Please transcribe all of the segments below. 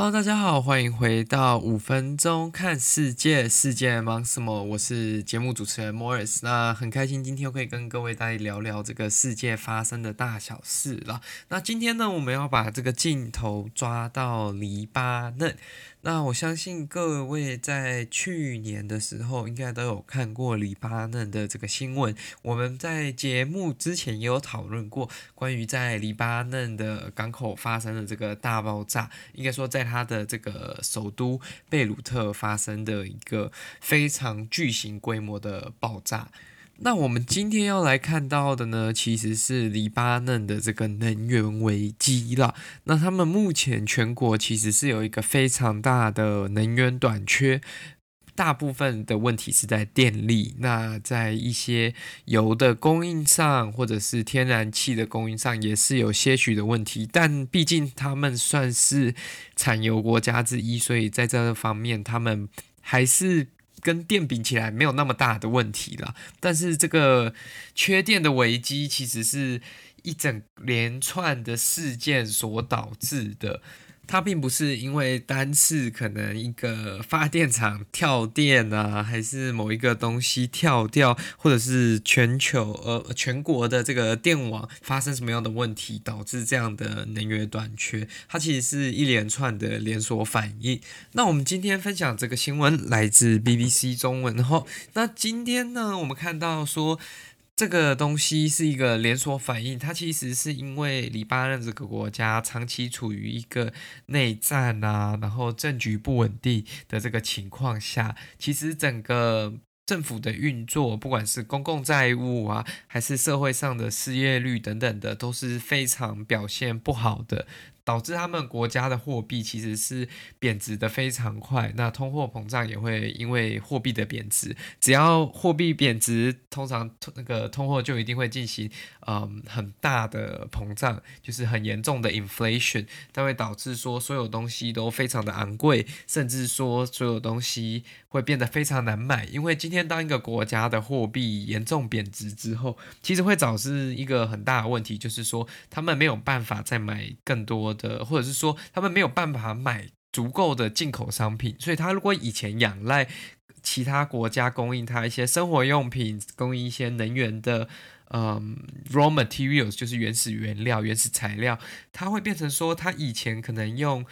Hello，大家好，欢迎回到五分钟看世界，世界忙什么？我是节目主持人 Morris，那很开心今天可以跟各位大家聊聊这个世界发生的大小事了。那今天呢，我们要把这个镜头抓到黎巴嫩。那我相信各位在去年的时候应该都有看过黎巴嫩的这个新闻。我们在节目之前也有讨论过关于在黎巴嫩的港口发生的这个大爆炸，应该说在它的这个首都贝鲁特发生的一个非常巨型规模的爆炸。那我们今天要来看到的呢，其实是黎巴嫩的这个能源危机了。那他们目前全国其实是有一个非常大的能源短缺，大部分的问题是在电力。那在一些油的供应上，或者是天然气的供应上，也是有些许的问题。但毕竟他们算是产油国家之一，所以在这方面他们还是。跟电比起来没有那么大的问题了，但是这个缺电的危机其实是一整连串的事件所导致的。它并不是因为单次可能一个发电厂跳电啊，还是某一个东西跳掉，或者是全球呃全国的这个电网发生什么样的问题导致这样的能源短缺，它其实是一连串的连锁反应。那我们今天分享这个新闻来自 BBC 中文，然后那今天呢，我们看到说。这个东西是一个连锁反应，它其实是因为黎巴嫩这个国家长期处于一个内战啊，然后政局不稳定的这个情况下，其实整个政府的运作，不管是公共债务啊，还是社会上的失业率等等的，都是非常表现不好的。导致他们国家的货币其实是贬值的非常快，那通货膨胀也会因为货币的贬值，只要货币贬值，通常那个通货就一定会进行嗯很大的膨胀，就是很严重的 inflation，它会导致说所有东西都非常的昂贵，甚至说所有东西会变得非常难买，因为今天当一个国家的货币严重贬值之后，其实会导致一个很大的问题，就是说他们没有办法再买更多。的，或者是说他们没有办法买足够的进口商品，所以他如果以前仰赖其他国家供应他一些生活用品，供应一些能源的，嗯，raw materials 就是原始原料、原始材料，他会变成说他以前可能用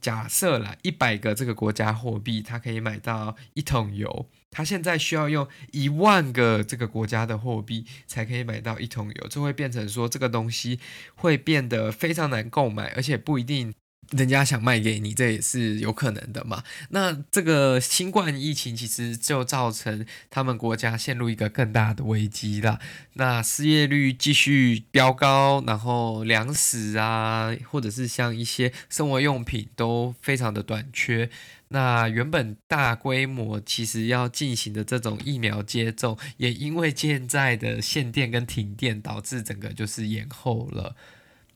假设啦一百个这个国家货币，他可以买到一桶油。他现在需要用一万个这个国家的货币才可以买到一桶油，就会变成说这个东西会变得非常难购买，而且不一定。人家想卖给你，这也是有可能的嘛。那这个新冠疫情其实就造成他们国家陷入一个更大的危机了。那失业率继续飙高，然后粮食啊，或者是像一些生活用品都非常的短缺。那原本大规模其实要进行的这种疫苗接种，也因为现在的限电跟停电，导致整个就是延后了。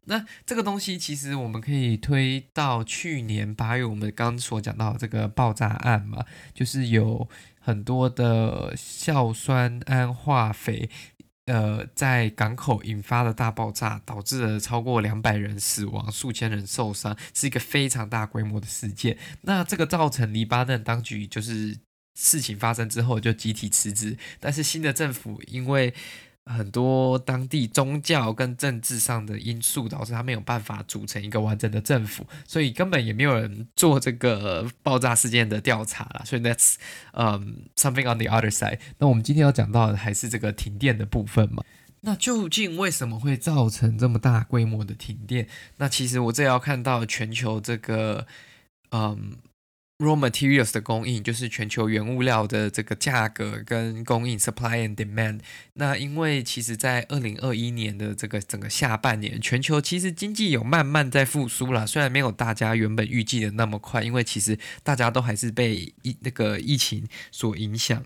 那这个东西其实我们可以推到去年八月，我们刚所讲到这个爆炸案嘛，就是有很多的硝酸铵化肥，呃，在港口引发的大爆炸，导致了超过两百人死亡，数千人受伤，是一个非常大规模的事件。那这个造成黎巴嫩当局就是事情发生之后就集体辞职，但是新的政府因为很多当地宗教跟政治上的因素导致他没有办法组成一个完整的政府，所以根本也没有人做这个爆炸事件的调查了。所以 that's 嗯、um, something on the other side。那我们今天要讲到的还是这个停电的部分嘛？那究竟为什么会造成这么大规模的停电？那其实我这要看到全球这个嗯。Raw materials 的供应就是全球原物料的这个价格跟供应 supply and demand。那因为其实，在二零二一年的这个整个下半年，全球其实经济有慢慢在复苏了，虽然没有大家原本预计的那么快，因为其实大家都还是被疫那个疫情所影响。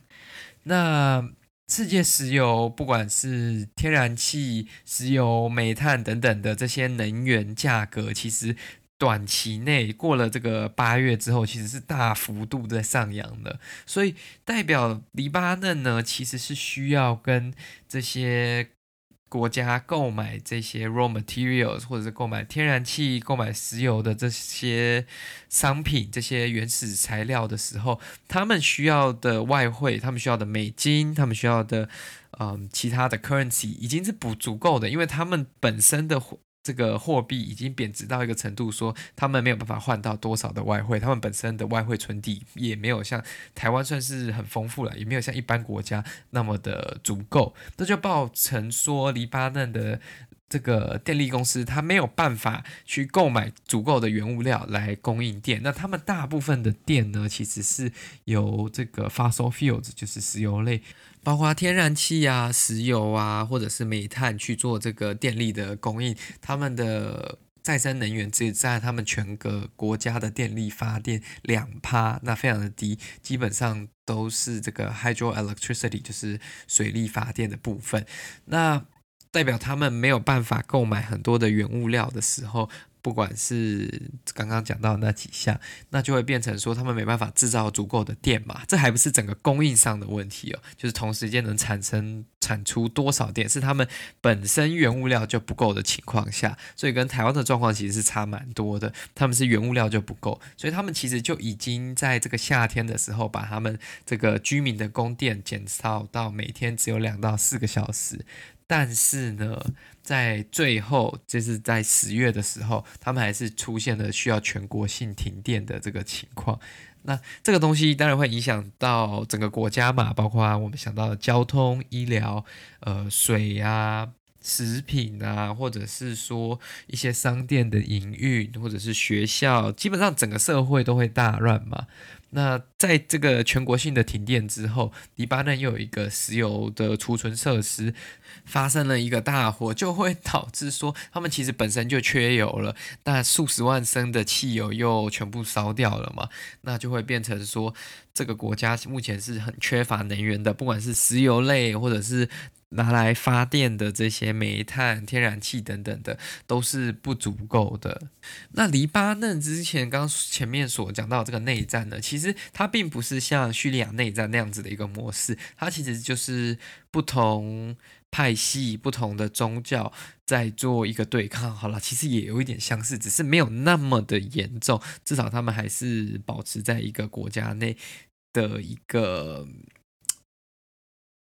那世界石油，不管是天然气、石油、煤炭等等的这些能源价格，其实。短期内过了这个八月之后，其实是大幅度在上扬的，所以代表黎巴嫩呢，其实是需要跟这些国家购买这些 raw materials，或者是购买天然气、购买石油的这些商品、这些原始材料的时候，他们需要的外汇、他们需要的美金、他们需要的嗯其他的 currency 已经是不足够的，因为他们本身的这个货币已经贬值到一个程度，说他们没有办法换到多少的外汇，他们本身的外汇存底也没有像台湾算是很丰富了，也没有像一般国家那么的足够，这就造成说黎巴嫩的这个电力公司，它没有办法去购买足够的原物料来供应电。那他们大部分的电呢，其实是由这个 fossil fuels，就是石油类，包括天然气啊、石油啊，或者是煤炭去做这个电力的供应。他们的再生能源只占他们全个国家的电力发电两趴，那非常的低，基本上都是这个 hydroelectricity，就是水力发电的部分。那代表他们没有办法购买很多的原物料的时候，不管是刚刚讲到那几项，那就会变成说他们没办法制造足够的电嘛。这还不是整个供应上的问题哦，就是同时间能产生产出多少电，是他们本身原物料就不够的情况下，所以跟台湾的状况其实是差蛮多的。他们是原物料就不够，所以他们其实就已经在这个夏天的时候，把他们这个居民的供电减少到每天只有两到四个小时。但是呢，在最后，就是在十月的时候，他们还是出现了需要全国性停电的这个情况。那这个东西当然会影响到整个国家嘛，包括我们想到的交通、医疗、呃水啊、食品啊，或者是说一些商店的营运，或者是学校，基本上整个社会都会大乱嘛。那在这个全国性的停电之后，黎巴嫩又有一个石油的储存设施发生了一个大火，就会导致说他们其实本身就缺油了，那数十万升的汽油又全部烧掉了嘛，那就会变成说这个国家目前是很缺乏能源的，不管是石油类或者是。拿来发电的这些煤炭、天然气等等的，都是不足够的。那黎巴嫩之前刚前面所讲到这个内战呢，其实其实它并不是像叙利亚内战那样子的一个模式，它其实就是不同派系、不同的宗教在做一个对抗。好了，其实也有一点相似，只是没有那么的严重，至少他们还是保持在一个国家内的一个。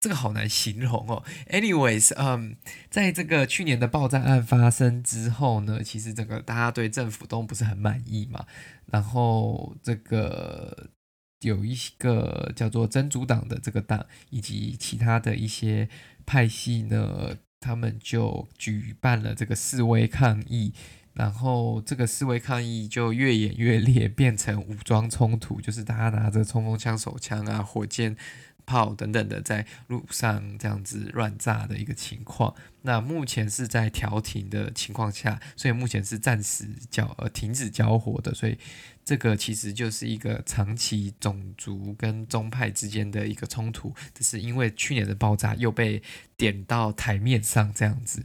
这个好难形容哦。Anyways，嗯，在这个去年的爆炸案发生之后呢，其实整个大家对政府都不是很满意嘛。然后这个有一个叫做真主党的这个党，以及其他的一些派系呢，他们就举办了这个示威抗议。然后这个示威抗议就越演越烈，变成武装冲突，就是大家拿着冲锋枪、手枪啊、火箭。炮等等的在路上这样子乱炸的一个情况，那目前是在调停的情况下，所以目前是暂时交呃停止交火的，所以这个其实就是一个长期种族跟宗派之间的一个冲突，只是因为去年的爆炸又被点到台面上这样子。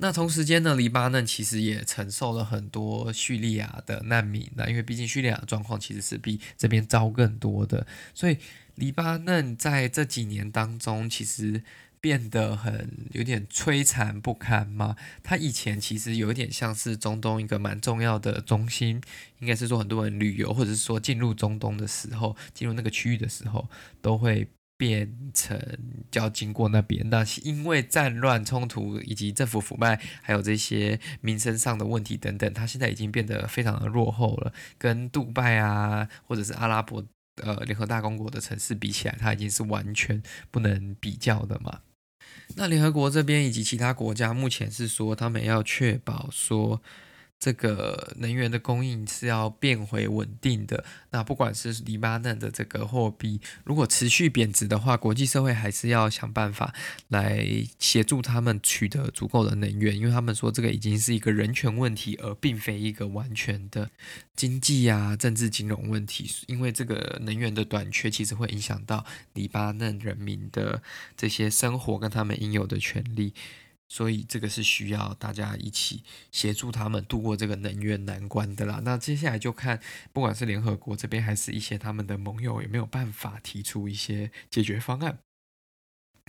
那同时间呢，黎巴嫩其实也承受了很多叙利亚的难民，那因为毕竟叙利亚的状况其实是比这边糟更多的，所以。黎巴嫩在这几年当中，其实变得很有点摧残不堪嘛。它以前其实有点像是中东一个蛮重要的中心，应该是说很多人旅游，或者是说进入中东的时候，进入那个区域的时候，都会变成就要经过那边。那因为战乱冲突以及政府腐败，还有这些民生上的问题等等，它现在已经变得非常的落后了，跟杜拜啊，或者是阿拉伯。呃，联合大公国的城市比起来，它已经是完全不能比较的嘛。那联合国这边以及其他国家目前是说，他们要确保说。这个能源的供应是要变回稳定的。那不管是黎巴嫩的这个货币，如果持续贬值的话，国际社会还是要想办法来协助他们取得足够的能源，因为他们说这个已经是一个人权问题，而并非一个完全的经济啊、政治金融问题。因为这个能源的短缺，其实会影响到黎巴嫩人民的这些生活跟他们应有的权利。所以这个是需要大家一起协助他们度过这个能源难关的啦。那接下来就看，不管是联合国这边，还是一些他们的盟友，有没有办法提出一些解决方案。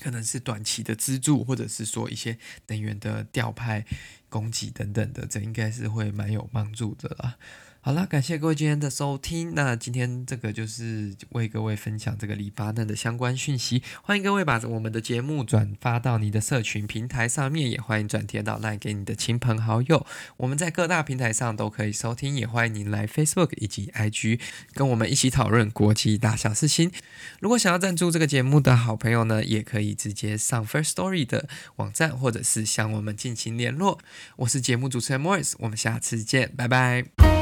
可能是短期的资助，或者是说一些能源的调派、供给等等的，这应该是会蛮有帮助的啦。好啦，感谢各位今天的收听。那今天这个就是为各位分享这个黎巴嫩的相关讯息。欢迎各位把我们的节目转发到你的社群平台上面，也欢迎转贴到来给你的亲朋好友。我们在各大平台上都可以收听，也欢迎您来 Facebook 以及 IG 跟我们一起讨论国际大小事情。如果想要赞助这个节目的好朋友呢，也可以直接上 First Story 的网站，或者是向我们进行联络。我是节目主持人 Morris，我们下次见，拜拜。